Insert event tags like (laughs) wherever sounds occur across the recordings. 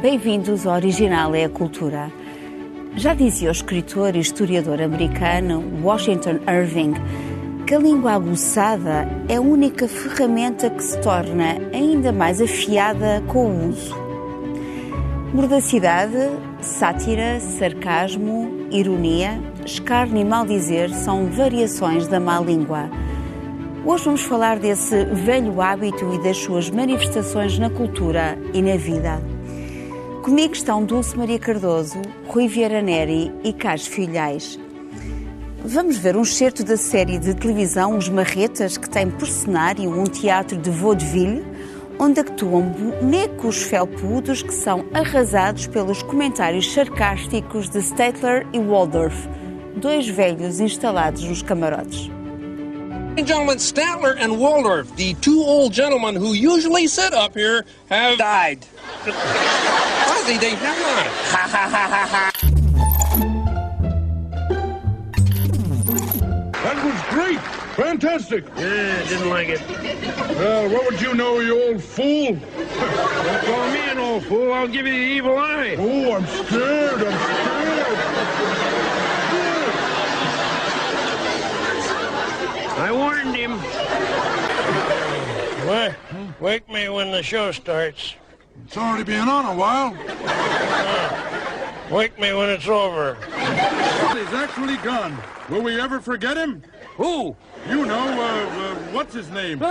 Bem-vindos ao Original é a Cultura. Já dizia o escritor e historiador americano Washington Irving que a língua aguçada é a única ferramenta que se torna ainda mais afiada com o uso. Mordacidade, sátira, sarcasmo, ironia, escárnio e maldizer são variações da má língua. Hoje vamos falar desse velho hábito e das suas manifestações na cultura e na vida. Comigo estão Dulce Maria Cardoso, Rui Vieira Neri e Carlos Filhais. Vamos ver um excerto da série de televisão Os Marretas, que tem por cenário um teatro de vaudeville, onde actuam bonecos felpudos que são arrasados pelos comentários sarcásticos de Statler e Waldorf, dois velhos instalados nos camarotes. Gentlemen, Statler and Waldorf, the two old gentlemen who usually sit up here, have died. (laughs) Ozzy, they have not. Ha ha ha ha ha. That was great. Fantastic. Yeah, didn't like it. Well, what would you know, you old fool? Don't call me an old fool. I'll give you the evil eye. Oh, I'm scared. I'm scared. I warned him. What? Wake me when the show starts. It's already been on a while. Wake me when it's over. He's actually gone. Will we ever forget him? Who? You know, uh, uh what's his name? (laughs)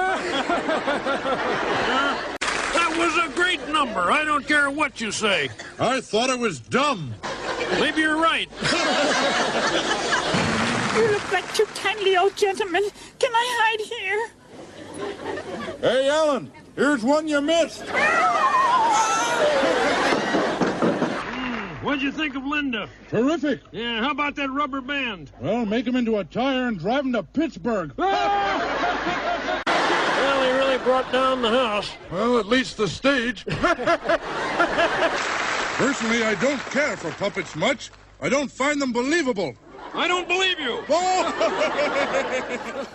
That was a great number. I don't care what you say. I thought it was dumb. Maybe you're right. You look like too kindly old gentlemen. Can I hide here? Hey, Alan, here's one you missed. What'd you think of Linda? Terrific. Yeah, how about that rubber band? Well, make him into a tire and drive him to Pittsburgh. (laughs) Well, he really brought down the house. Well, at least the stage. (laughs) Personally, I don't care for puppets much. I don't find them believable. I don't believe you. (laughs) Oh!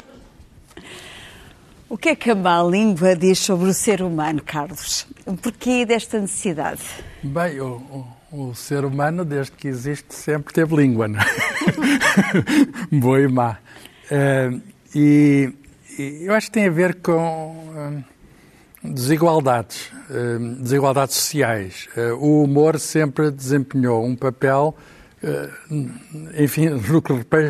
O que é que a má língua diz sobre o ser humano, Carlos? Porquê desta necessidade? Bem, o, o, o ser humano, desde que existe, sempre teve língua, não é? (laughs) Boa e má. Uh, e, e, eu acho que tem a ver com uh, desigualdades, uh, desigualdades sociais. o humor sempre desempenhou um papel, enfim, no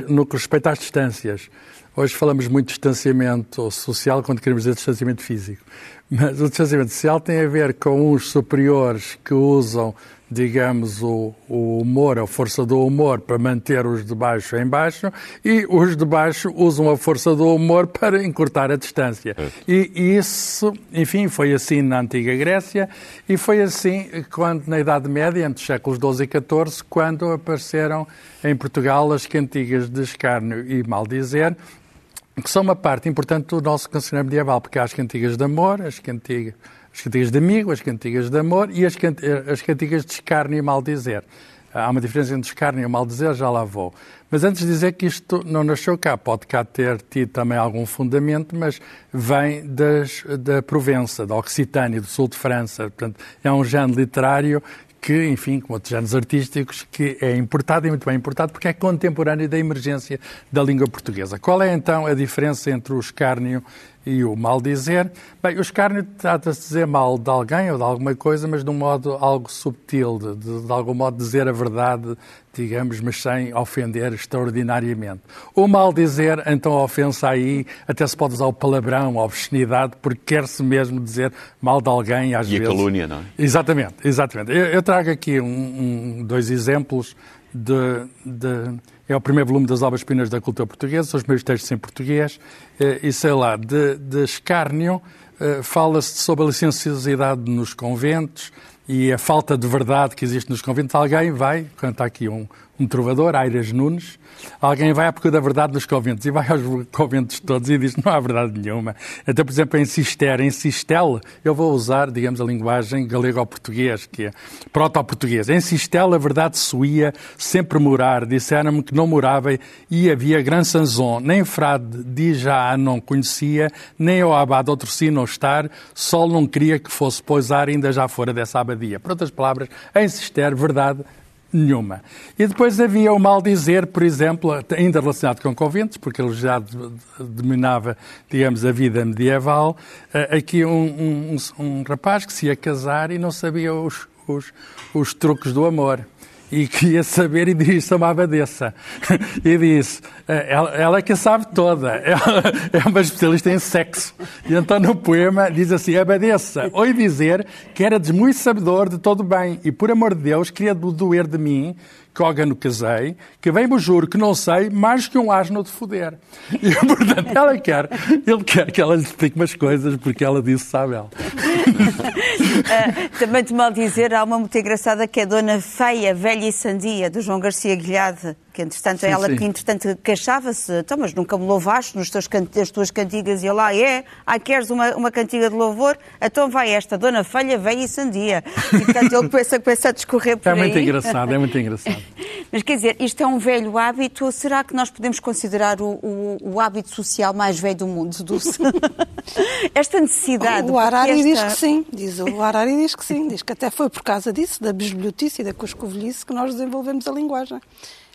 no que respeita às distâncias. Hoje falamos muito de distanciamento social quando queremos dizer distanciamento físico. Mas o distanciamento social tem a ver com uns superiores que usam, digamos, o, o humor, a força do humor para manter os de baixo em baixo e os de baixo usam a força do humor para encurtar a distância. E, e isso, enfim, foi assim na antiga Grécia e foi assim quando na Idade Média, entre os séculos XII e XIV, quando apareceram em Portugal as cantigas de escárnio e maldizer, que são uma parte importante do nosso cancioneiro medieval, porque há as cantigas de amor, as cantigas, as cantigas de amigo, as cantigas de amor e as, cant as cantigas de escárnio e maldizer. Há uma diferença entre escárnio e maldizer, já lá vou. Mas antes de dizer que isto não nasceu cá, pode cá ter tido também algum fundamento, mas vem das, da Provença, da Occitânia, do sul de França. Portanto, é um género literário que, enfim, como outros géneros artísticos, que é importado e muito bem importado porque é contemporâneo da emergência da língua portuguesa. Qual é então a diferença entre o escárnio e o mal dizer. Bem, o escárnio trata-se de dizer mal de alguém ou de alguma coisa, mas de um modo algo subtil, de, de, de algum modo dizer a verdade, digamos, mas sem ofender extraordinariamente. O mal dizer, então a ofensa aí, até se pode usar o palavrão, a obscenidade, porque quer-se mesmo dizer mal de alguém às e vezes. E a calúnia, não é? Exatamente, exatamente. Eu, eu trago aqui um, um, dois exemplos de, de é o primeiro volume das obras pinas da cultura portuguesa, são os meus textos em português, eh, e sei lá, de, de escárnio, eh, fala-se sobre a licenciosidade nos conventos e a falta de verdade que existe nos conventos. Alguém vai, cantar aqui um, um trovador, Aires Nunes, alguém vai à procura da verdade nos conventos e vai aos conventos todos e diz não há verdade nenhuma. Então, por exemplo, em Cister, em Sistel, eu vou usar, digamos, a linguagem galego-português, que é proto-português. Em Sistel, a verdade suía sempre morar. Disseram-me que não morava e havia gran sanzon. Nem frade de já não conhecia, nem o abade outro sino estar, sol não queria que fosse poisar, ainda já fora dessa abadia. Por outras palavras, em Cister, verdade nenhuma. E depois havia o mal dizer, por exemplo, ainda relacionado com conventos, porque ele já dominava, digamos, a vida medieval, eh, aqui um, um, um rapaz que se ia casar e não sabia os, os, os truques do amor e queria saber e disse a uma abadesa. E disse, eh, ela, ela é que sabe toda, ela é uma especialista em sexo. E então no poema diz assim, abadesa, oi dizer que era muito sabedor de todo bem e por amor de Deus queria doer de mim que órgano casei, que bem-me juro que não sei mais que um asno de foder. E, (laughs) portanto, ela quer, ele quer que ela lhe explique umas coisas, porque ela disse, sabe ela. uh, (laughs) também de mal dizer, há uma muito engraçada que é Dona Feia, Velha e Sandia, do João Garcia Guilhade, que entretanto sim, ela sim. que entretanto queixava-se, então, mas nunca me louvaste nos teus, nas tuas cantigas e lá é, ah, queres uma, uma cantiga de louvor? Então vai esta, Dona Feia, Velha e Sandia. E portanto ele (laughs) começa, começa a discorrer por é aí. É muito engraçado, é muito engraçado. (laughs) mas quer dizer, isto é um velho hábito, será que nós podemos considerar o, o, o hábito social mais velho do mundo, Dulce? (laughs) esta necessidade... O Harari esta... diz que sim, diz, o Harari diz que sim, diz que até foi por causa disso, da bisbilhotice e da cuscovelhice, que nós desenvolvemos a linguagem.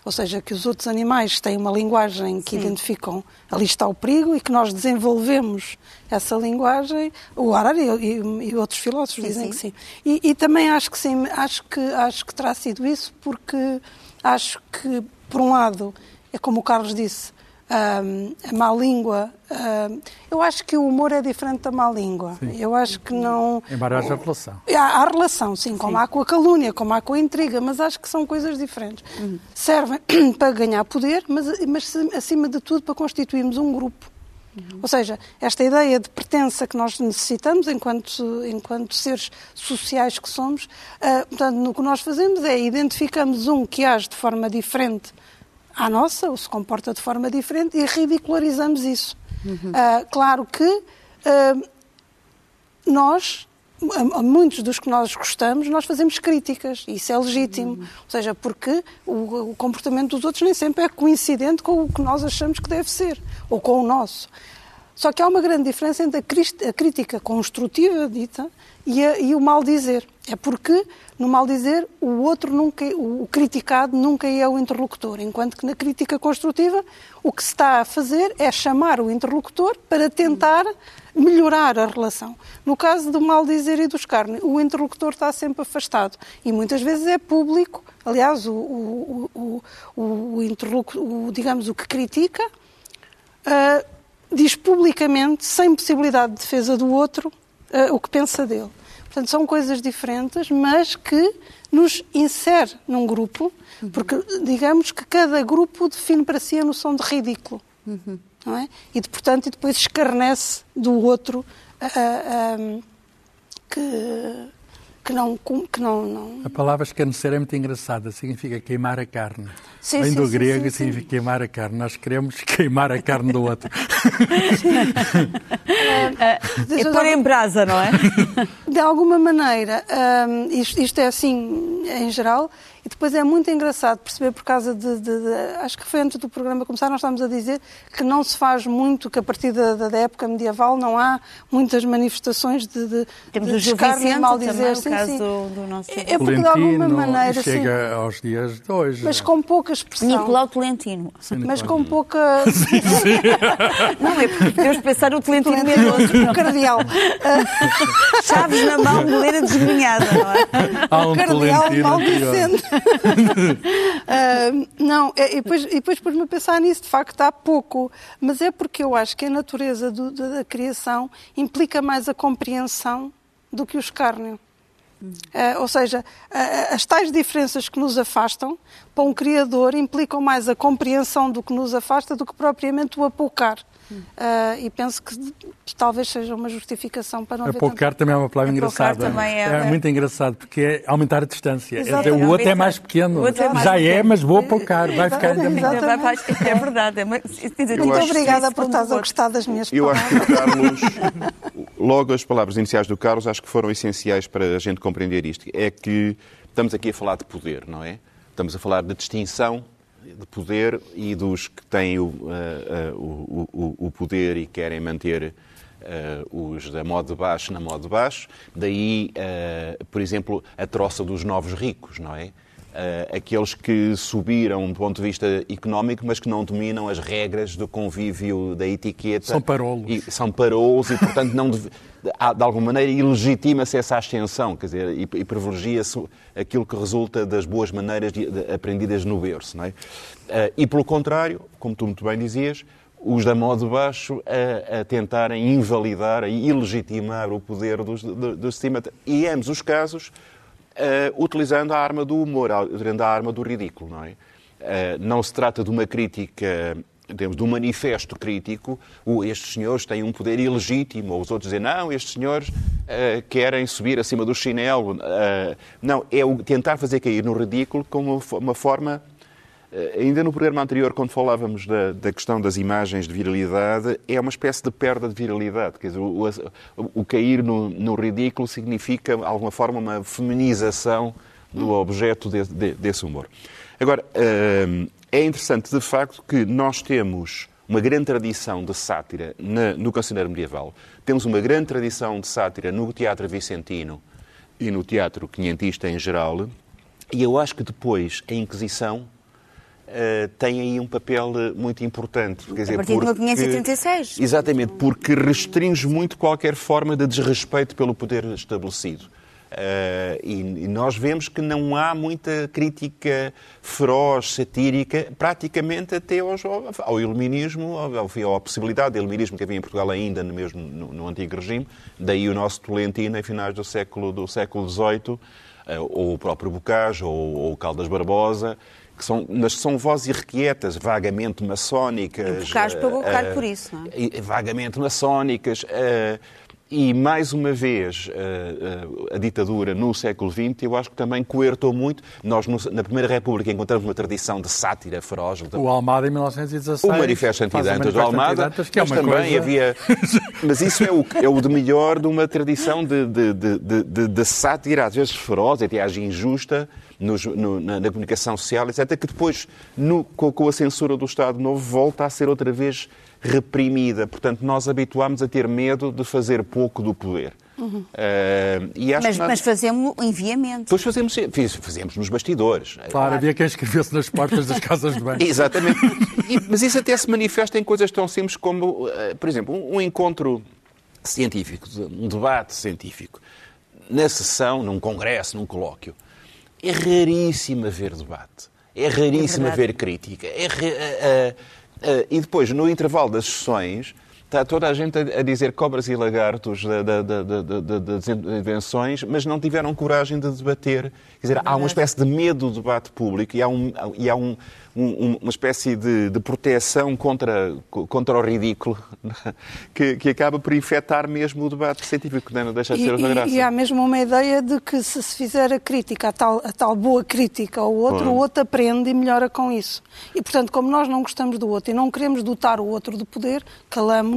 Ou seja, que os outros animais têm uma linguagem que Sim. identificam ali está o perigo e que nós desenvolvemos essa linguagem. O Harari e, e, outros filósofos sim, dizem sim. que sim. E, e, também acho que sim, acho que, acho que terá sido isso, porque acho que, por um lado, é como o Carlos disse, um, a má língua. Um, eu acho que o humor é diferente da má língua. Sim. Eu acho que não. Embora haja relação. Há, há relação, sim, como sim. há com a calúnia, como há com a intriga, mas acho que são coisas diferentes. Uhum. Servem (clears throat) para ganhar poder, mas, mas acima de tudo para constituirmos um grupo. Uhum. Ou seja, esta ideia de pertença que nós necessitamos enquanto, enquanto seres sociais que somos, uh, portanto, no que nós fazemos é identificamos um que age de forma diferente à nossa, ou se comporta de forma diferente, e ridicularizamos isso. Uhum. Uh, claro que uh, nós, a, muitos dos que nós gostamos, nós fazemos críticas, e isso é legítimo. Uhum. Ou seja, porque o, o, comportamento dos outros nem sempre é coincidente com o que nós achamos que deve ser, ou com o nosso. Só que há uma grande diferença entre a crítica construtiva dita e, a, e o mal dizer. É porque no mal dizer o outro nunca, o criticado nunca é o interlocutor, enquanto que na crítica construtiva o que se está a fazer é chamar o interlocutor para tentar melhorar a relação. No caso do mal dizer e do escárnio, o interlocutor está sempre afastado e muitas vezes é público. Aliás, o, o, o, o, o digamos o que critica uh, diz publicamente, sem possibilidade de defesa do outro, uh, o que pensa dele. Portanto, são coisas diferentes, mas que nos insere num grupo, porque digamos que cada grupo define para si a noção de ridículo. Uhum. Não é? E, de, portanto, e depois escarnece do outro uh, uh, que que não, que não, não... A palavra escarnecer é muito engraçada, significa queimar a carne. Sim, Vem sim, do sim, grego e significa queimar a carne. Nós queremos (laughs) queimar a carne do outro. (laughs) é, é pôr em brasa, não é? De alguma maneira, um, isto, isto é assim em geral, e depois é muito engraçado perceber, por causa de, de, de, Acho que foi antes do programa começar, nós estávamos a dizer que não se faz muito, que a partir da, da época medieval não há muitas manifestações de, de, Temos de escárnio e mal dizer. Sim, sim. Do, do nosso... É porque de alguma maneira. Chega sim, aos dias de hoje. Mas com pouca expressão. Nicolau Tolentino. Mas com pouca. (laughs) Sim, sim. (laughs) não, é porque podemos pensar o Tolentino Tolentino, o cardeal. (laughs) Chaves na mão, moleira desgrenhada, não é? Há um o cardeal maldicente uh, (laughs) não, é, e depois, e depois pus-me a pensar nisso, de facto há pouco, mas é porque eu acho que a natureza do, da, da criação implica mais a compreensão do que o escárnio. Uh, ou seja, uh, as tais diferenças que nos afastam, para um criador, implicam mais a compreensão do que nos afasta do que propriamente o apoucar. Uh, e penso que talvez seja uma justificação para não haver Apoucar tanto... também é uma palavra engraçada. também é- é, muito engraçado, porque é aumentar a distância. É Exatamente. o outro é mais pequeno. É mais Já é, pequeno. mas vou apoucar. Vai ficar ainda para- É verdade. É, Muito obrigada por estás a gostar das minhas Eu palavras. acho que o Carlos, logo as palavras iniciais do Carlos, acho que foram essenciais para a gente compreender isto. É que estamos aqui a falar de poder, não é? Estamos a falar de distinção de poder e dos que têm o, eh, o, o- poder e querem manter eh, os da modo de baixo na modo de baixo. Daí, eh, por exemplo, a troça dos novos ricos, não é? Eh, aqueles que subiram do ponto de vista económico, mas que não dominam as regras do convívio, da etiqueta. São parolos. E são parolos e, portanto, não deve- de alguma maneira ilegitima-se essa ascensão, quer dizer, e, e privilegia-se aquilo que resulta das boas maneiras de- de- aprendidas no berço, não é? Eh, e, pelo contrário, como tu muito bem dizias, os da modo de baixo a, a tentarem invalidar, a ilegitimar o poder dos, do- dos de cima. E, ambos os casos, eh, utilizando a arma do humor, utilizando a arma do ridículo, não é? Eh, não se trata de uma crítica, digamos, de um manifesto crítico, o, estes senhores têm um poder ilegítimo, ou os outros dizem, não, estes senhores eh, querem subir acima do chinelo. Não, é o tentar fazer cair no ridículo como uma uma forma Ainda no programa anterior, quando falávamos da, da questão das imagens de viralidade, é uma espécie de perda de viralidade. Quer dizer, o, o- o cair no, no ridículo significa, de alguma forma, uma feminização do objeto de- de- desse humor. Agora, hum, é interessante, de facto, que nós temos uma grande tradição de sátira no cancioneiro medieval. Temos uma grande tradição de sátira no teatro vicentino e no teatro quinhentista em geral. E eu acho que depois a Inquisição eh, tem aí um papel eh, muito importante. Quer dizer, partir de porque- 1536. Exatamente, porque restringe muito qualquer forma de desrespeito pelo poder estabelecido. Eh, e, e nós vemos que não há muita crítica feroz, satírica, praticamente até aos- ao, ao iluminismo, ao, à possibilidade de iluminismo que havia em Portugal ainda no, mesmo, no, no antigo regime, daí o nosso Tolentino em finais do século, do século XVIII, eh, ou o próprio Bocage, ou, ou o Caldas Barbosa, que são, mas são vozes irrequietas, vagamente maçónicas. Eh, caro eh, por isso, não é? e- vagamente maçónicas. E, mais uma vez, eh, eh, a ditadura no século XX, eu acho que também coertou muito. Nós, na Primeira República, encontramos uma tradição de sátira feroz. O Almada, em 1916. O Manifesto Antidantas do Almada, Antidantas, que é mas também coisa- havia... (laughs) Mas isso é o, é o de melhor de uma tradição de, de, de, de- de- de sátira, às vezes feroz, até às injusta, nos- no- na, na comunicação social, etc., que depois, no- com, com a censura do Estado Novo, volta a ser outra vez reprimida. Portanto, nós habituámos a ter medo de fazer pouco do poder. E acho Mas, que nós- mas fazemos enviamento. Depois fazemos, fiz- fazemos nos bastidores. Claro, havia quem escrevesse nas portas das casas de banho. (laughs) Exatamente. E- mas isso até se manifesta em coisas tão simples como, eh, por exemplo, um, um encontro científico, um debate científico, na sessão, num congresso, num colóquio. É raríssimo haver debate. É raríssimo verdade. haver crítica. É eh, e depois, no intervalo das sessões, está toda a gente a, dizer cobras e lagartos da- da- da- da- da- da- das invenções, mas não tiveram coragem de debater. Quer dizer, há uma espécie de medo do debate público e há, um- e há um- um- uma espécie de, de proteção contra, contra o ridículo (laughs) que, que acaba por infectar mesmo o debate científico, não deixa de E, ser uma e- graça. e há mesmo uma ideia de que se se fizer a crítica, a tal, a tal boa crítica ao outro, Claro. o outro aprende e melhora com isso. E, portanto, como nós não gostamos do outro e não queremos dotar o outro de poder,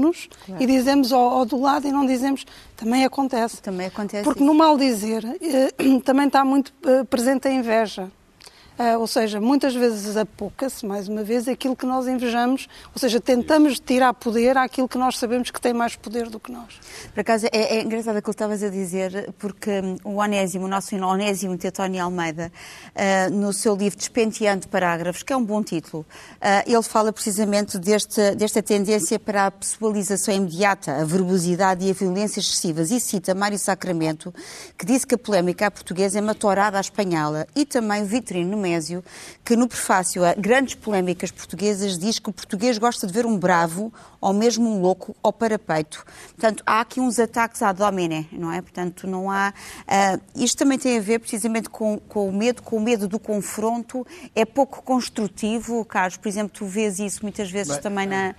calamos-nos e dizemos ao, ao do lado e não dizemos também acontece. Também acontece Porque isso. no mal dizer eh, (clears throat) também está muito eh, presente a inveja. Ah, ou seja, muitas vezes apoca-se, mais uma vez, aquilo que nós invejamos, ou seja, tentamos tirar poder àquilo que nós sabemos que tem mais poder do que nós. Por acaso, é, é engraçado aquilo que estavas a dizer, porque hum, o Onésimo, o nosso Onésimo Tetónio Almeida, ah, no seu livro Despenteando Parágrafos, que é um bom título, ah, ele fala precisamente deste, desta tendência para a pessoalização imediata, a verbosidade e a violência excessivas. E cita Mário Sacramento, que disse que a polémica à portuguesa é uma tourada à espanhola, e também Vitorino Daumésio, que no prefácio a grandes polémicas portuguesas diz que o português gosta de ver um bravo ou mesmo um louco ao parapeito. Portanto, há aqui uns ataques à domine, não é? Portanto, não há... Uh, isto também tem a ver precisamente com, com o medo, com o medo do confronto. É pouco construtivo, Carlos. Por exemplo, tu vês isso muitas vezes Bem, também na,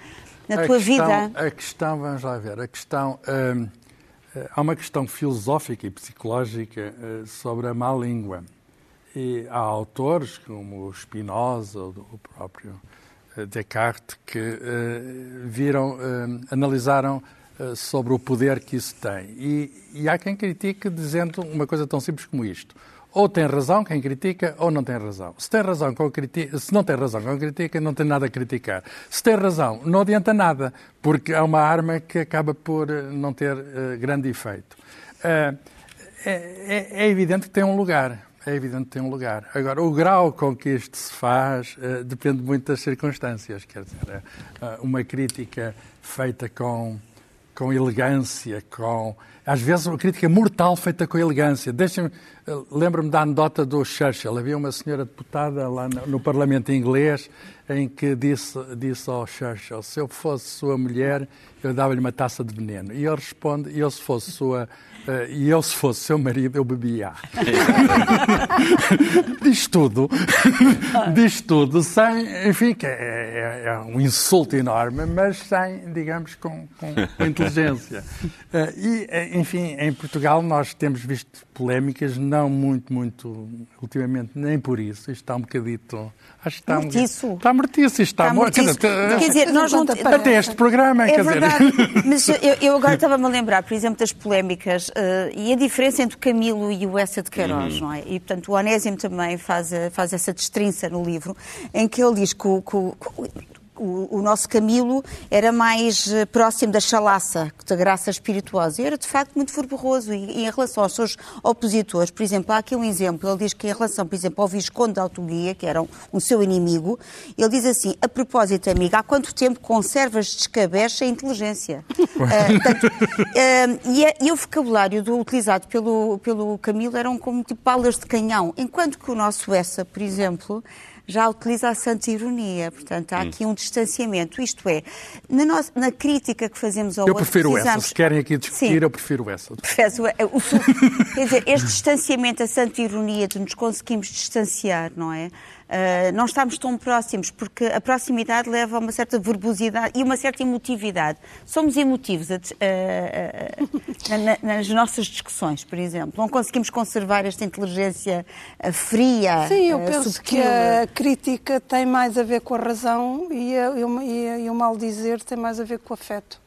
na a tua questão, vida. A questão, vamos lá ver, a questão... hum, há uma questão filosófica e psicológica eh, sobre a má língua. E há autores, como Spinoza ou o próprio eh, Descartes, que eh, viram, eh, analisaram sobre o poder que isso tem. E, e há quem critique dizendo uma coisa tão simples como isto. Ou tem razão quem critica, ou não tem razão. Se tem razão critica, se não tem razão quem critica, não tem nada a criticar. Se tem razão, não adianta nada, porque é uma arma que acaba por não ter eh, grande efeito. Eh, é, é- é evidente que tem um lugar. É evidente que tem um lugar. Agora, o grau com que isto se faz eh, depende muito das circunstâncias. Quer dizer, eh, uma crítica feita com, com elegância, com. Às vezes, uma crítica mortal feita com elegância. Deixem-me. eh, Lembro-me da anedota do Churchill. Havia uma senhora deputada lá no, no Parlamento inglês em que disse, disse ao Churchill: se eu fosse sua mulher, eu dava-lhe uma taça de veneno. E ele responde: e eu se fosse sua. eh, e eu, se fosse seu marido, eu bebia. (laughs) diz tudo, (laughs) diz tudo, sem, enfim, que é, é- é um insulto enorme, mas sem, digamos, com, com- inteligência. Eh, E, enfim, em Portugal nós temos visto polémicas, não muito, muito, ultimamente, nem por isso. Isto está um bocadito. Acho que está Mortiço. Um, está mortiço, isto está, Está morto. mortiço. Quer Quer dizer, nós não- até este programa, É quer dizer. verdade, (laughs) mas eu, eu agora estava-me a lembrar, por exemplo, das polémicas eh, e a diferença entre o Camilo e o Essa de Queiroz, não é? E, portanto, o Onésimo também faz, eh, faz essa destrinça no livro, em que ele diz que o, que o- o- o nosso Camilo era mais eh, próximo da chalaça, da graça espirituosa. E era, de facto, muito fervoroso. E, e em relação aos seus opositores, por exemplo, há aqui um exemplo. Ele diz que, em relação, por exemplo, ao Visconde de Autoguia, que era um, um seu inimigo, ele diz assim: a propósito, amiga, há quanto tempo conservas descabeça (laughs) e inteligência? Portanto, ah, e, a- e o vocabulário do- utilizado pelo, pelo Camilo eram como tipo balas de canhão, enquanto que o nosso Essa, por exemplo, já utiliza a santa ironia. Portanto, há aqui um distanciamento. Isto é, na, nossa- na crítica que fazemos ao Eu outro, prefiro essa. precisamos- Se querem aqui discutir, Sim. eu prefiro essa. Preferes o- o Quer dizer, este distanciamento, a santa ironia de nos conseguimos distanciar, não é? Ah, não estamos tão próximos, porque a proximidade leva a uma certa verbosidade e uma certa emotividade. Somos emotivos a dis- ah, ah, na- na- nas nossas discussões, por exemplo. Não conseguimos conservar esta inteligência fria, Sim, eu penso subtil. que a crítica tem mais a ver com a razão e, a- e o, e a- e o mal dizer tem mais a ver com o afeto,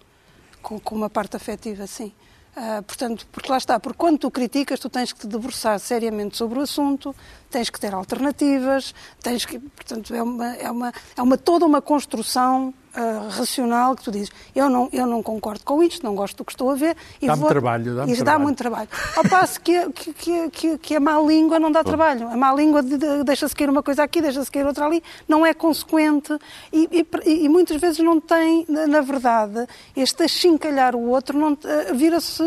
com, com uma parte afetiva, sim. Ah, portanto, porque lá está, porque quando tu criticas, tu tens que te debruçar seriamente sobre o assunto, tens que ter alternativas, tens que, portanto, é uma, é uma, é uma toda uma construção ah, racional que tu dizes, eu não, eu não concordo com isto, não gosto do que estou a ver. e Dá-me vou- trabalho, dá-me Isso dá trabalho. muito trabalho. Ao passo que, a- que, que, que, que a má língua não dá trabalho. A má língua de- de- deixa-se cair uma coisa aqui, deixa-se cair outra ali, não é consequente e, e- e muitas vezes não tem, na verdade, este achincalhar o outro, não eh, vira-se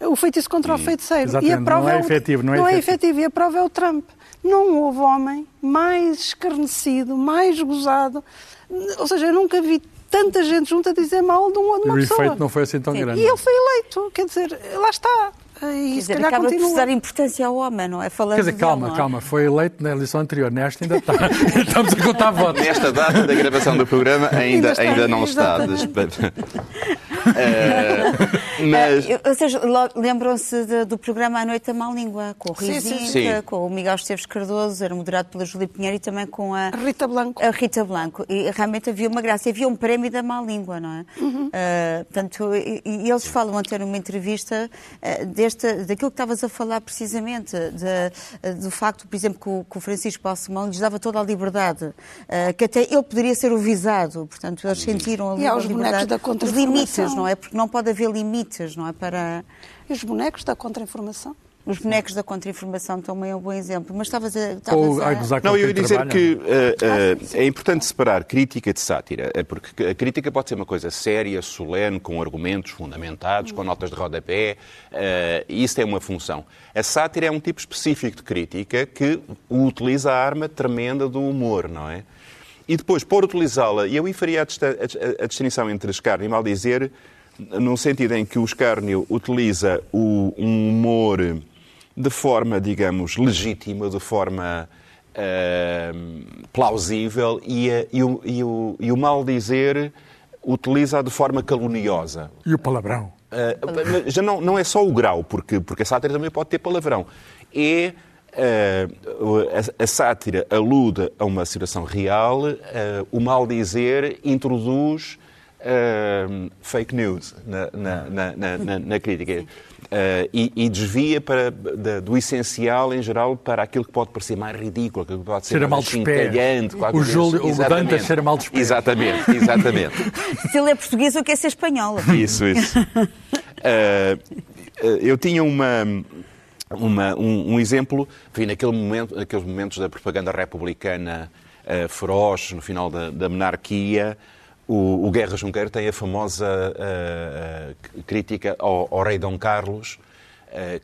o feitiço contra o feiticeiro. E a prova não é o- efetivo, não é efetivo. efetivo. E a prova é o Trump. Não houve homem mais escarnecido, mais gozado. Ou seja, eu nunca vi tanta gente junto a dizer mal de uma, de E uma o pessoa. efeito não foi assim tão Sim. grande. E ele foi eleito, quer dizer, lá está. E Quer se dizer, acaba por continua. se dar importância ao homem, não é? Falando Quer dizer, dele, calma, é? calma. Foi eleito na eleição anterior. Nesta ainda está. (laughs) Estamos a contar votos. Nesta data da gravação do programa ainda, Ainda está, ainda não está. (laughs) mas Eh, Ou seja, lo- lembram-se do programa À Noite da Má Língua, com o Sim, sim, sim. com o Miguel Esteves Cardoso, era moderado pela Júlia Pinheiro e também com a, Rita Blanco. a Rita Blanco. E realmente havia uma graça, havia um prémio da má língua, não é? Uhum. Eh, portanto, e, e eles falam até numa entrevista eh, desta, daquilo que estavas a falar precisamente, de- eh, do facto, por exemplo, que o, que o Francisco Balsemão lhes dava toda a liberdade, eh, que até ele poderia ser o visado, portanto, eles sentiram ali E há a os bonecos liberdade. da Os contra-informação. limites, não é? Porque não pode haver limites, não é? Para... E os bonecos da contra-informação? Os bonecos da contra-informação também é um bom exemplo. Mas estavas a. Ou Estavas a Não, eu ia dizer que eh, eh, é importante separar crítica de sátira, eh, porque a crítica pode ser uma coisa séria, solene, com argumentos fundamentados, com notas de rodapé, eh, e isso tem uma função. A sátira é um tipo específico de crítica que utiliza a arma tremenda do humor, não é? E depois, por utilizá-la, e eu aí faria a, distinção entre escárnio e maldizer, no sentido em que o escárnio utiliza o- um humor de forma, digamos, legítima, de forma eh, plausível, e, a- e o, e o- e o maldizer utiliza de forma caluniosa. E o palavrão? Uh, já não, não é só o grau, porque, porque a sátira também pode ter palavrão. É uh, a, a sátira alude a uma situação real, uh, o mal dizer introduz uh, fake news na, na, na, na- na- na crítica. Uh, e, e desvia para, da- do essencial, em geral, para aquilo que pode parecer mais ridículo, aquilo que pode ser mal mais chincalhante, O Júlio- assim. o cheira mal dos pés. Exatamente, exatamente. (laughs) Se ele é português, eu quero ser espanhola. Isso, isso. Eh, (laughs) eu tinha uma, uma- um, um exemplo, enfim, naquele momento, naqueles momentos da propaganda republicana eh, feroz, no final da, da monarquia, o, o Guerra Junqueiro tem a famosa eh, crítica ao, ao rei Dom Carlos,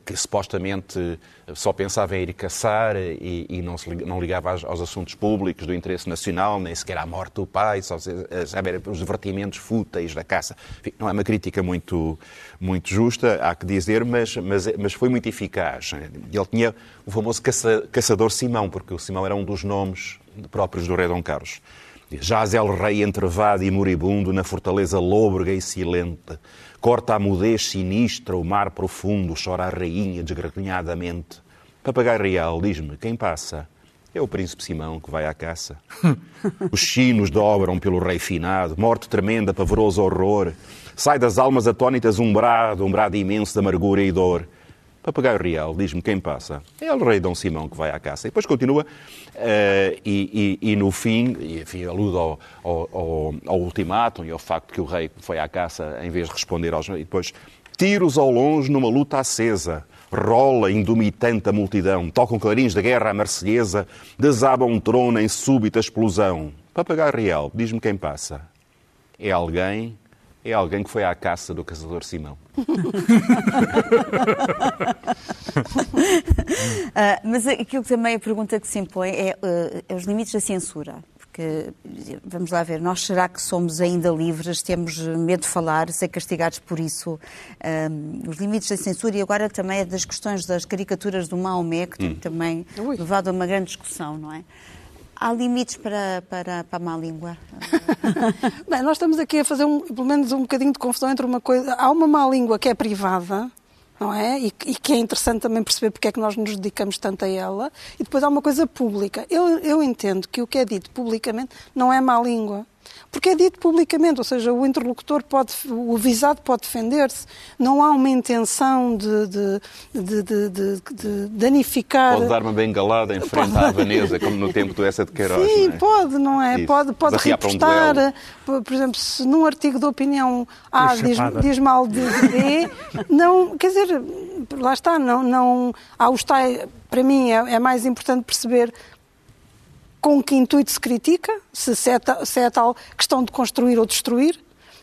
que supostamente só pensava em ir caçar e, e não, se, não ligava aos, aos assuntos públicos do interesse nacional, nem sequer à morte do pai, só eh, os divertimentos fúteis da caça. Enfim, não é uma crítica muito, muito justa, há que dizer, mas, mas, mas foi muito eficaz. Ele tinha o famoso caça- caçador Simão, porque o Simão era um dos nomes próprios do rei Dom Carlos. Jaz el rei entrevado e moribundo na fortaleza lôbrega e silente. Corta a mudez sinistra o mar profundo, chora a rainha desgranhadamente. Papagaio real, diz-me, quem passa? É o príncipe Simão que vai à caça. (laughs) Os chinos dobram pelo rei finado, morte tremenda, pavoroso horror. Sai das almas atónitas um brado, um brado imenso de amargura e dor. Papagaio real, diz-me quem passa. É o rei Dom Simão que vai à caça. E depois continua, eh, e, e- e no fim, e, enfim, alude ao, ao, ao, ultimátum e ao facto que o rei foi à caça em vez de responder aos. E depois, tiros ao longe numa luta acesa. Rola indumitante a multidão, tocam clarins da guerra à marselhesa, desaba um trono em súbita explosão. Papagaio real, diz-me quem passa. É alguém, é alguém que foi à caça do caçador Simão. (laughs) Ah, mas aquilo que também a pergunta que se impõe é, ah, é os limites da censura. Porque, vamos lá ver, nós será que somos ainda livres, temos medo de falar, ser castigados por isso? Ah, os limites da censura e agora também é das questões das caricaturas do Maomé, que tem também Ui. levado a uma grande discussão, não é? Há limites para, para, para a má língua? (laughs) Bem, nós estamos aqui a fazer um, pelo menos um bocadinho de confusão entre uma coisa. Há uma má língua que é privada, não é? E, e que é interessante também perceber porque é que nós nos dedicamos tanto a ela. E depois há uma coisa pública. Eu, eu entendo que o que é dito publicamente não é má língua. Porque é dito publicamente, ou seja, o interlocutor pode, o visado pode defender-se. Não há uma intenção de, de, de, de, de- de danificar. Pode dar uma bengalada em frente à Vanessa, como no tempo do Essa de Queiroz. Sim, não é? pode, não é? Isso. Pode, pode um repostar. por, exemplo, se num artigo de opinião A diz, mal de, de B, não, quer dizer, lá está, não, não há os tais, para mim é, é mais importante perceber com que intuito se critica, se, se, é, ta- se é tal questão de construir ou destruir,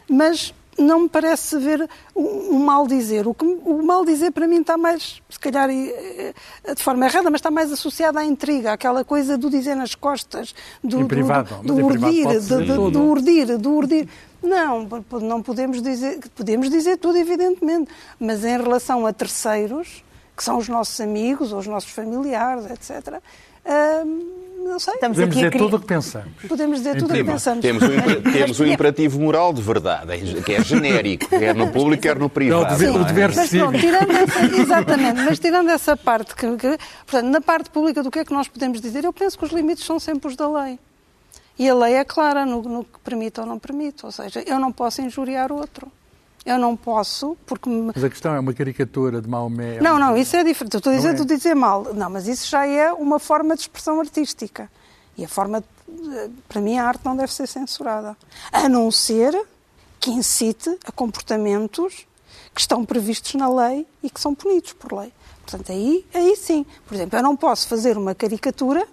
mas não me parece ver o, o mal dizer. O, que, o mal dizer para mim está mais, se calhar eh, de forma errada, mas está mais associado à intriga, àquela coisa do dizer nas costas, do, do- privado, do, do privado urdir, do, do, do urdir, do urdir. Não, não podemos dizer, podemos dizer tudo, evidentemente, mas em relação a terceiros, que são os nossos amigos ou os nossos familiares, etc., hum, não sei. Estamos Podemos aqui a dizer cri- tudo o que pensamos. Podemos dizer tudo o que Temos, pensamos. temos, um, impera- (laughs) temos um imperativo moral de verdade, que é genérico, quer no público, quer no privado. É o dever- não o dever Mas pronto, tirando essa, exatamente, mas tirando essa parte, que, que- portanto, na parte pública do que é que nós podemos dizer, eu penso que os limites são sempre os da lei. E a lei é clara no, no que permite ou não permite. Ou seja, eu não posso injuriar outro. Eu não posso, porque. me- Mas a questão é uma caricatura de Maomé. é Não, uma- não, isso é diferente. Estou a dizer é? dizer mal. Não, mas isso já é uma forma de expressão artística. E a forma. de- Para mim, a arte não deve ser censurada. A não ser que incite a comportamentos que estão previstos na lei e que são punidos por lei. Portanto, aí, aí sim. Por exemplo, eu não posso fazer uma caricatura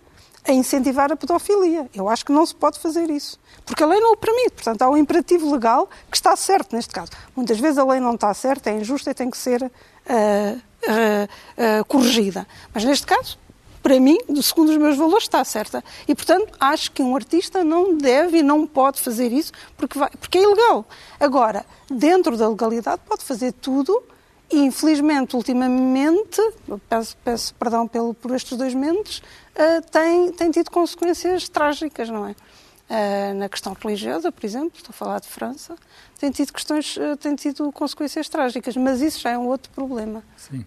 a incentivar a pedofilia. Eu acho que não se pode fazer isso. Porque a lei não o permite. Portanto, há um imperativo legal que está certo neste caso. Muitas vezes a lei não está certa, é injusta e tem que ser uh, uh, uh, corrigida. Mas neste caso, para mim, segundo os meus valores, está certa. E, portanto, acho que um artista não deve e não pode fazer isso porque, vai, porque é ilegal. Agora, dentro da legalidade, pode fazer tudo e, infelizmente, ultimamente, peço, peço perdão pelo, por estes dois mentes, uh, tem, tem tido consequências trágicas, não é? Uh, na questão religiosa, por exemplo, estou a falar de França, tem tido questões, uh, tem tido consequências trágicas, mas isso já é um outro problema. Sim.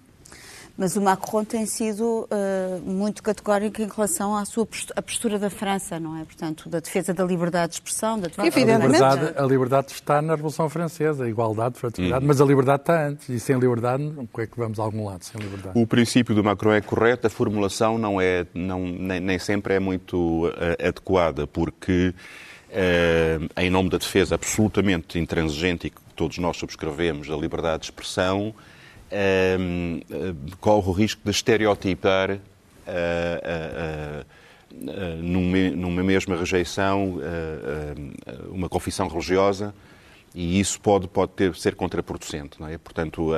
Mas o Macron tem sido uh, muito categórico em relação à sua postura, postura da França, não é? Portanto, da defesa da liberdade de expressão, da defesa a liberdade, a liberdade está na Revolução Francesa, a igualdade, a fraternidade, hum. mas a liberdade está antes. E sem liberdade, como é que vamos a algum lado sem liberdade? O princípio do Macron é correto, a formulação não é, não, nem, nem sempre é muito uh, adequada, porque uh, em nome da defesa absolutamente intransigente e que todos nós subscrevemos da liberdade de expressão, corre o risco de estereotipar eh, eh, numa mesma rejeição uma confissão religiosa e isso pode, pode ter, ser contraproducente. Não é? Portanto,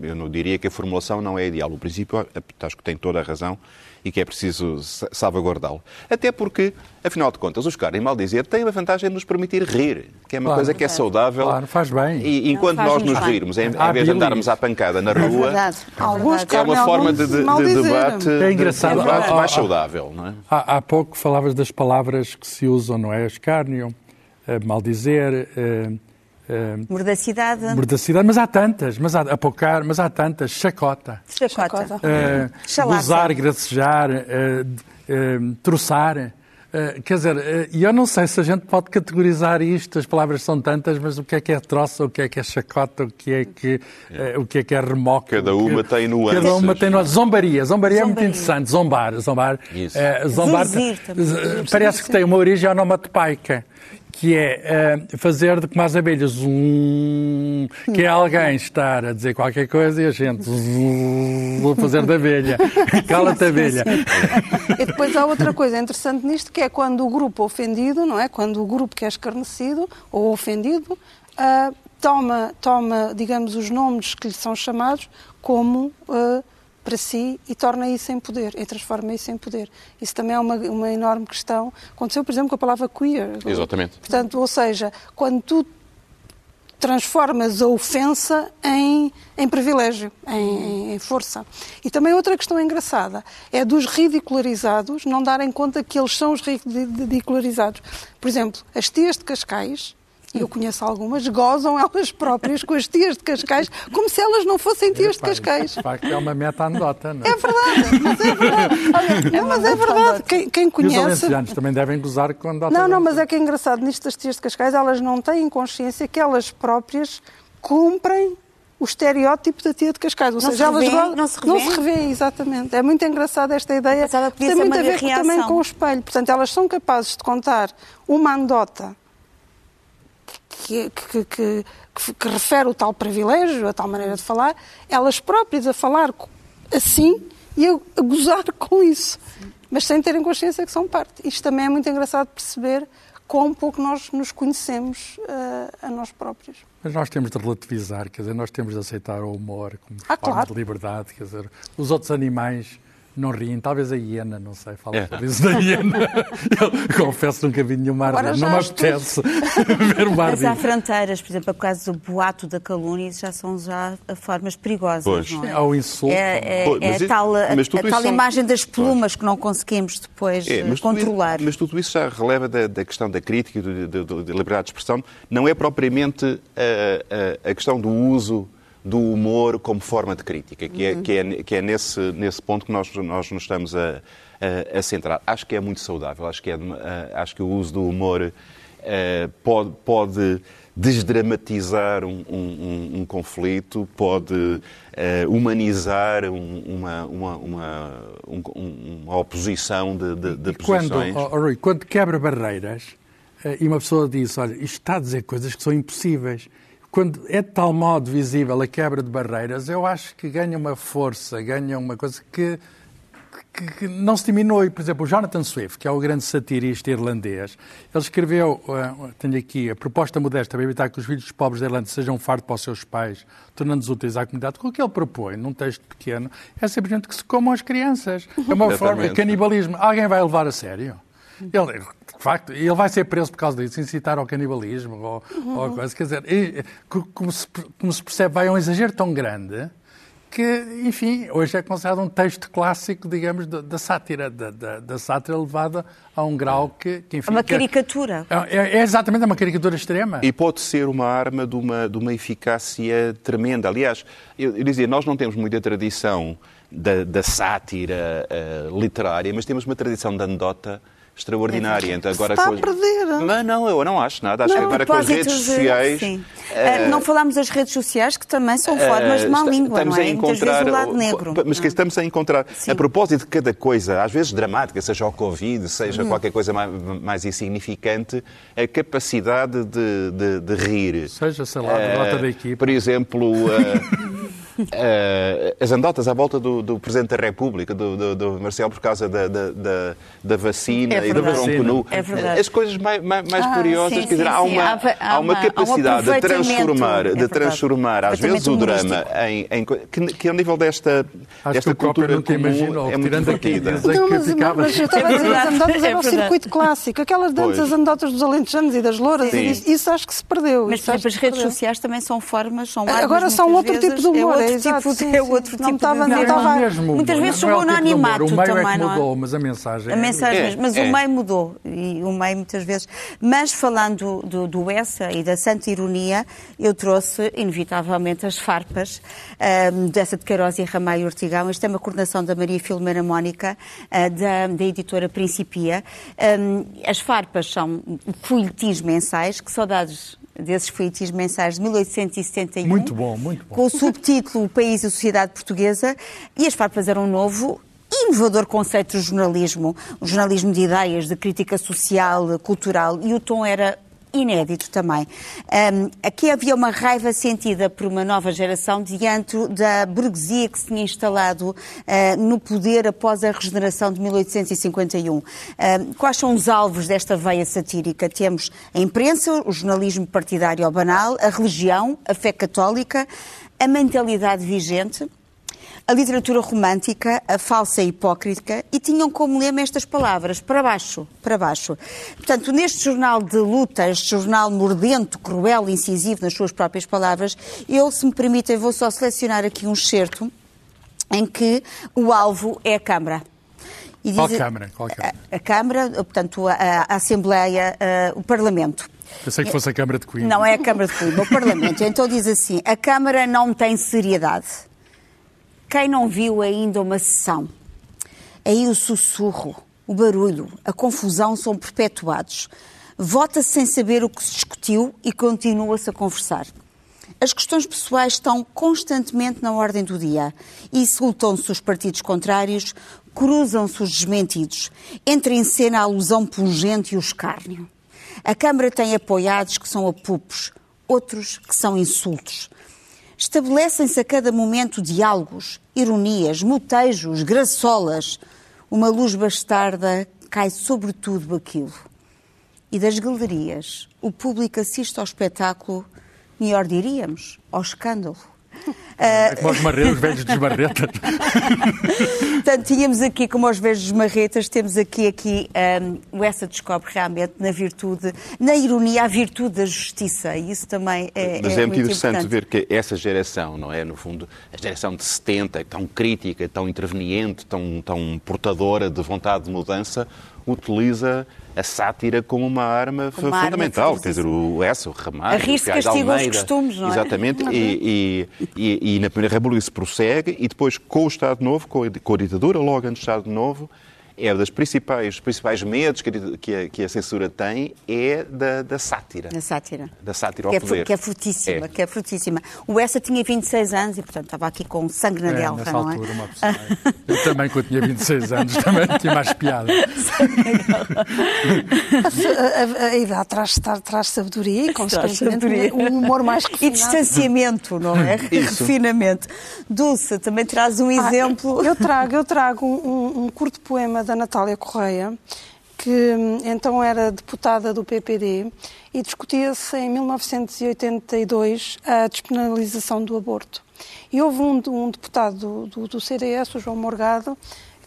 eu não diria que a formulação não é ideal. O princípio, acho que tem toda a razão, e que é preciso salvaguardá-lo. Até porque, afinal de contas, os caras, em mal dizer, têm a vantagem de nos permitir rir, que é uma claro, coisa que é saudável. Claro, faz bem. E enquanto nós nos bem. rirmos, em, em vez de andarmos à pancada na rua, é, verdade, é uma forma de, de, de debate, é engraçado. De debate mais saudável. Não é? há, há pouco falavas das palavras que se usam, não é? Escárnio, eh, maldizer, eh, Uh, mordacidade. Mordacidade, mas há tantas, mas há apocar, mas há tantas. Chacota. Chacota. Uh, gozar, gracejar, uh, uh, troçar. Uh, quer dizer, uh, eu não sei se a gente pode categorizar isto, as palavras são tantas, mas o que é que é troça, o que é que é chacota, o que é que, uh, o que, é, que é remoque. Cada uma que, tem nuances. Cada uma tem nuances. Zombaria. Zombaria, Zombaria é muito interessante. Zombar. Zombar. Isso. zombar parece que tem uma origem onomatopaica que é uh, fazer de como as abelhas, que é alguém estar a dizer qualquer coisa e a gente vou fazer da abelha. (laughs) Cala-te abelha. E depois há outra coisa interessante nisto, que é quando o grupo ofendido, não é? Quando o grupo que é escarnecido ou ofendido uh, toma, toma, digamos, os nomes que lhe são chamados como uh, para si e torna isso em poder, e transforma isso em poder. Isso também é uma, uma enorme questão. Aconteceu, por exemplo, com a palavra queer. Exatamente. Portanto, ou seja, quando tu transformas a ofensa em, em privilégio, em, em, força. E também outra questão engraçada é dos ridicularizados não darem conta que eles são os ridicularizados. Por exemplo, as tias de Cascais eu conheço algumas, gozam elas próprias com as tias de Cascais, como se elas não fossem tias de Cascais. De facto, é uma meta-anedota, não é? É verdade, mas é verdade. Olha, mas é verdade. Quem, quem conhece... E os valencianos também devem gozar com anedota. Não, não, mas é que é engraçado, nisto das tias de Cascais, elas não têm consciência que elas próprias cumprem o estereótipo da tia de Cascais. Ou não seja, elas revêem, não se revêem. Não se revêem, exatamente. É muito engraçada esta ideia. Tem muito a ver também com o espelho. Portanto, elas são capazes de contar uma anedota que, que, que, que, refere o tal privilégio, a tal maneira de falar, elas próprias a falar assim e a, a gozar (laughs) com isso, mas sem terem consciência que são parte. Isto também é muito engraçado perceber quão pouco nós nos conhecemos uh, a nós próprios. Mas nós temos de relativizar, quer dizer, nós temos de aceitar o humor como ah, forma claro. de liberdade, quer dizer, os outros animais não riem, talvez a hiena, não sei, fala é. sobre isso da hiena. (laughs) Eu confesso nunca vi nenhuma árvore, não me apetece (laughs) ver uma Mas há fronteiras, por exemplo, por causa do boato da calúnia, isso já são já formas perigosas. Pois. Não é? Ao insulto. É, é, pois, é a tal, a, a tal imagem das plumas pois. que não conseguimos depois é, mas controlar. Tudo, mas tudo isso já releva da, da questão da crítica e da liberdade de expressão. Não é propriamente a, a, a questão do uso do humor como forma de crítica, que é, que é, que é nesse, nesse ponto que nós, nós nos estamos a, a, a centrar. Acho que é muito saudável, acho que, é, acho que o uso do humor uh, pode, pode desdramatizar um, um, um, conflito, pode uh, humanizar um, uma, uma, uma, uma, oposição de, de, de posições. Quando, oh, Rui, quando quebra barreiras uh, e uma pessoa diz, olha, isto está a dizer coisas que são impossíveis, quando é de tal modo visível a quebra de barreiras, eu acho que ganha uma força, ganha uma coisa que, que, que não se diminui. Por exemplo, o Jonathan Swift, que é o grande satirista irlandês, ele escreveu, uh, tenho aqui, a proposta modesta para evitar que os filhos pobres da Irlanda sejam um fardo para os seus pais, tornando-os úteis à comunidade. O que ele propõe, num texto pequeno, é simplesmente que se comam as crianças. É uma forma de canibalismo. Alguém vai levar a sério? Ele, de facto, ele vai ser preso por causa disso, incitar ao canibalismo ou, Uhum. ou coisa. Quer dizer, e, co- como, se, como se percebe, vai a um exagero tão grande que, enfim, hoje é considerado um texto clássico, digamos, da, da sátira, da, da, da sátira levada a um grau que, que enfim... É uma que- caricatura. É, é- é exatamente uma caricatura extrema. E pode ser uma arma de uma, de uma eficácia tremenda. Aliás, eu, eu dizia, nós não temos muita tradição da, da sátira eh, literária, mas temos uma tradição de anedota extraordinária. Então, agora está com a perder. Mas não, eu não acho nada. Acho que Não, agora com as redes de- sociais. Sim. eh, Ah, não falámos das redes sociais, que também são formas de má está- língua, estamos não é? a encontrar, o lado negro. Mas que estamos a encontrar, Sim. a propósito de cada coisa, às vezes dramática, seja o Covid, seja qualquer coisa mais, mais insignificante, a capacidade de, de- de rir. Seja, sei lá, a derrota Eh, da equipa. Por exemplo, eh, (laughs) eh, as andotas à volta do, do Presidente da República, do, do, do Marcelo, por causa da, da, da, da vacina É e do tronco nu. É verdade. As coisas mais, mais, mais Ah, curiosas, sim, quer dizer, sim, há uma, Há uma uma- há um capacidade de transformar, É de transformar às vezes o drama em, em que, que ao nível desta, Acho desta cultura nunca comum imaginou, é muito divertida. Não, mas, mas eu estava (laughs) É a dizer, as verdade, anedotas é era o verdade. circuito clássico. Aquelas danças Pois. anedotas dos alentejanos e das louras, isso, isso acho que se perdeu. Mas, por exemplo, as redes sociais também são formas, são Agora são outro tipo de humor, é outro é exato, tipo, sim, (laughs) é sim. outro Não tipo estava- de não humor. estava- mesmo Muitas vezes não é chegou o no tipo de anonimato O meio também, é que não é? mudou, mas a mensagem... A é mensagem É, mesmo, mas é. o meio mudou e o meio muitas vezes. Mas falando do, do Essa e da Santa Ironia, eu trouxe inevitavelmente as farpas ahm, dessa de Queiroz e Ramalho Ortigão. Esta é uma coordenação da Maria Filomena Mónica, ah, da, da editora Principia. Ahm, as farpas são folhetins mensais, que saudades desses folhetins mensais de 1871. Muito bom, muito bom. Com o subtítulo O País e a Sociedade Portuguesa. E as farpas eram um novo inovador conceito do jornalismo. O jornalismo de ideias, de crítica social, cultural. E o tom era inédito também. Ahm, aqui havia uma raiva sentida por uma nova geração diante da burguesia que se tinha instalado ah, no poder após a regeneração de 1851. Ahm, quais são os alvos desta veia satírica? Temos a imprensa, o jornalismo partidário ou banal, a religião, a fé católica, a mentalidade vigente, a literatura romântica, a falsa e hipócrita, e tinham como lema estas palavras, para baixo, para baixo. Portanto, neste jornal de luta, este jornal mordento, cruel, incisivo, nas suas próprias palavras, eu, se me permitem, vou só selecionar aqui um excerto em que o alvo é a Câmara. E Qual diz- Câmara? Qual Câmara? A, a Câmara, portanto, a, a Assembleia, a- o Parlamento. Pensei que fosse a Câmara de Coimbra. Não é a Câmara de Coimbra, é o Parlamento. Então diz assim: a Câmara não tem seriedade. Quem não viu ainda uma sessão? Aí o sussurro, o barulho, a confusão são perpetuados. Vota-se sem saber o que se discutiu e continua-se a conversar. As questões pessoais estão constantemente na ordem do dia. Insultam-se os partidos contrários, cruzam-se os desmentidos. Entra em cena a alusão pungente e o escárnio. A Câmara tem apoiados que são apupos, outros que são insultos. Estabelecem-se a cada momento diálogos, ironias, motejos, graçolas. Uma luz bastarda cai sobre tudo aquilo. E das galerias, o público assiste ao espetáculo, melhor diríamos, ao escândalo. É como os, marretas, os velhos desmarretas. Portanto, tínhamos aqui, como aos velhos marretas, temos aqui, aqui um, o Essa descobre realmente na virtude, na ironia, a virtude da justiça. E isso também é, Mas é é, muito interessante importante. ver que essa geração, não é? No fundo, a geração de 70, tão crítica, tão interveniente, tão, tão portadora de vontade de mudança, utiliza a sátira como uma arma Como arma fundamental. de Quer dizer, o Essa, o Ramalho, Arrisca, o castiga os Almeida. costumes, não é? Exatamente. E, e, e, e na Primeira República se prossegue e depois com o Estado Novo, com a, com a ditadura, logo antes do Estado Novo, é das principais, principais medos que a, que a, que a censura tem é da, da sátira. Na sátira. Da sátira ao Que é, poder. que é fortíssima, É. que é fortíssima. O Essa tinha 26 anos e, portanto, estava aqui com sangue na É, nessa não é? altura, uma pessoa. Eu também, quando tinha 26 anos, (laughs) também tinha mais piada. A, a- a idade traz, traz, traz sabedoria e, consequentemente, sabedoria. um humor mais E refinado. distanciamento, não é? Isso. Refinamento. Dulce, também traz um Ah, exemplo. Eu trago, eu trago um, um- um curto poema da Natália Correia, que hum, então era deputada do PPD e discutia-se em 1982 a despenalização do aborto. E houve um, um deputado do, do- do CDS, o João Morgado,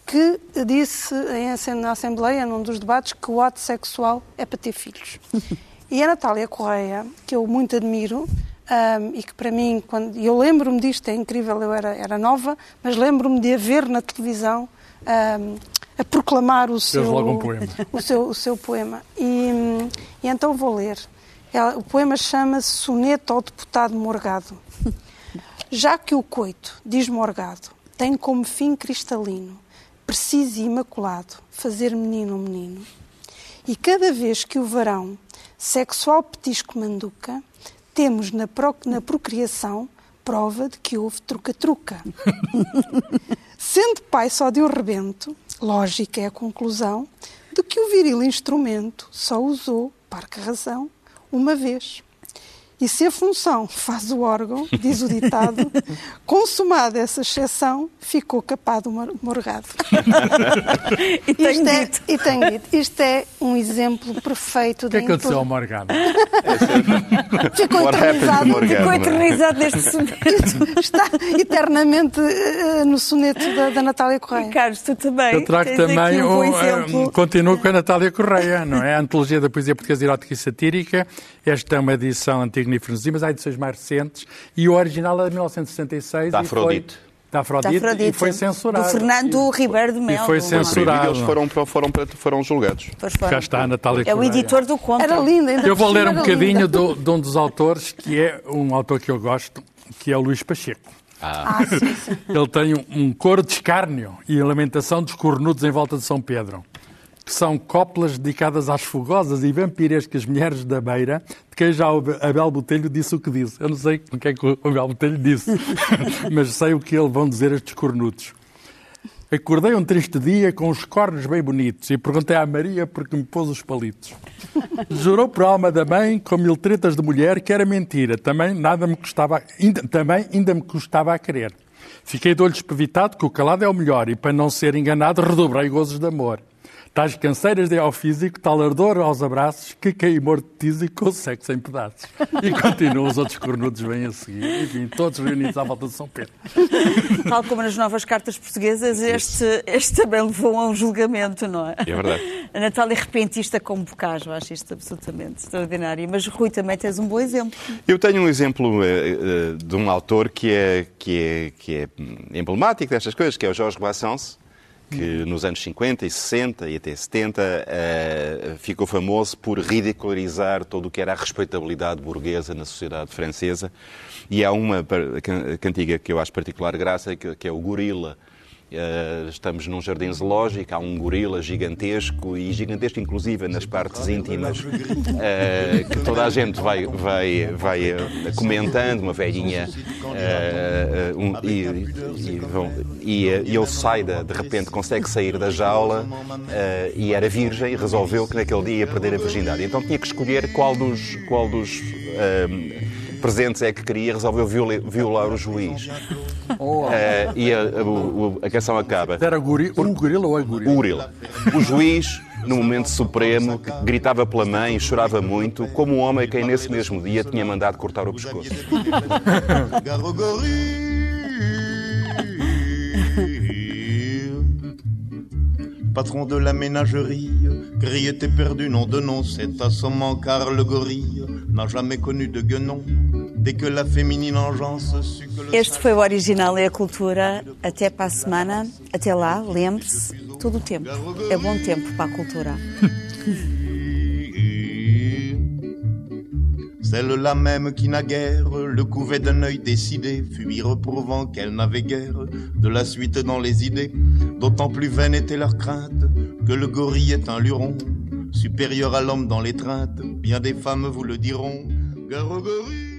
que disse em, na Assembleia, num dos debates, que o ato sexual é para ter filhos. (laughs) E a Natália Correia, que eu muito admiro, ahm, e que para mim, quando, eu lembro-me disto, é incrível, eu era, era nova, mas lembro-me de a ver na televisão ahm, a proclamar o seu, logo um poema. o seu, o seu poema. E, e então vou ler. Ela- o poema chama-se Soneto ao Deputado Morgado. Já que o coito, diz Morgado, tem como fim cristalino, preciso e imaculado, fazer menino ou menino, e cada vez que o varão, sexual petisco manduca, temos na, pro- na procriação prova de que houve truca-truca. (laughs) Sendo pai só de um rebento, lógica é a conclusão de que o viril instrumento só usou, parca razão, uma vez. E se a função faz o órgão, diz o ditado, (laughs) consumada essa exceção, ficou capado o mor- morgado. (laughs) E tenho Isto é, dito. e tenho dito, isto é um exemplo perfeito O que é de que aconteceu ao Morgado? (laughs) Ficou What eternizado, Morgado? Ficou eternizado neste soneto. está eternamente eh, no soneto da, da Natália Correia. Carlos, tu também. Eu trago tens aqui também, um bom um, exemplo. um, continuo com a Natália Correia, não é? A Antologia da Poesia Portuguesa Erótica e Satírica. Esta é uma edição antiga e mas há edições mais recentes. E o original é de 1966. Da e foi- Afrodite. Da Afrodite, Da Afrodite, e foi censurado. Do Fernando Ribeiro de Melo. E foi censurado. Eles foram, foram, foram julgados. Foram. Cá está a Natália É o editor do conto. Era linda, ainda Eu vou ler um bocadinho do- de um dos autores, que é um autor que eu gosto, que é o Luís Pacheco. Ah, sim, sim. Ele tem um, um coro de escárnio e a lamentação dos cornudos em volta de São Pedro, que são coplas dedicadas às fogosas e vampirescas mulheres da beira, de quem já Abel Botelho disse o que disse. Eu não sei o que é que o Abel Botelho disse, (laughs) mas sei o que eles vão dizer estes cornudos. Acordei um triste dia com os cornos bem bonitos e perguntei à Maria porque me pôs os palitos. Jurou por alma da mãe, com mil tretas de mulher, que era mentira. Também nada me custava, ainda, também ainda me custava a querer. Fiquei de olho espevitado que o calado é o melhor e para não ser enganado redobrei gozos de amor. Tais canseiras de ao físico, tal ardor aos abraços, que caí morto de tísico com o sexo em pedaços. E continuam os outros cornudos bem a seguir. Enfim, todos reunidos à volta de São Pedro. Tal como nas novas cartas portuguesas, este, este também levou a um julgamento, não é? É verdade. A Natália repentista como bocage, acho isto absolutamente extraordinário. Mas Rui, também tens um bom exemplo. Eu tenho um exemplo eh, eh, de um autor que é, que, é, que é emblemático destas coisas, que é o Jorge Brassens, que nos anos 50 e 60 e até 70 eh, ficou famoso por ridicularizar todo o que era a respeitabilidade burguesa na sociedade francesa. E há uma cantiga que eu acho particular graça, que, que é o Gorila. Eh, estamos num jardim zoológico, há um gorila gigantesco e gigantesco inclusive nas partes íntimas eh, que toda a gente vai, vai, vai eh, comentando, uma velhinha um- e, e, vão- e, e ele sai, da- de repente consegue sair da jaula e era virgem e resolveu que naquele dia ia perder a virgindade. Então tinha que escolher qual dos, qual dos presentes é que queria, resolveu viola- violar o juiz. Eh, e a, a- a canção acaba. Era gori- o gorila ou a gorila? O gorila. O juiz, no momento supremo, gritava pela mãe e chorava muito, como um homem a quem nesse mesmo dia tinha mandado cortar o pescoço. (laughs) Patron de la ménagerie, grille était perdu, nom de nom, c'est assommant car le gorille n'a jamais connu de guenon. Este foi o Original e a Cultura. Até para a semana. Até lá, lembre-se, todo o tempo. É bom tempo para a cultura. (laughs) Celle-là même qui naguère le couvait d'un œil décidé, fut lui reprouvant qu'elle n'avait guère de la suite dans les idées, d'autant plus vaine était leur crainte que le gorille est un luron, supérieur à l'homme dans l'étreinte. Bien des femmes vous le diront. Gare au gorille.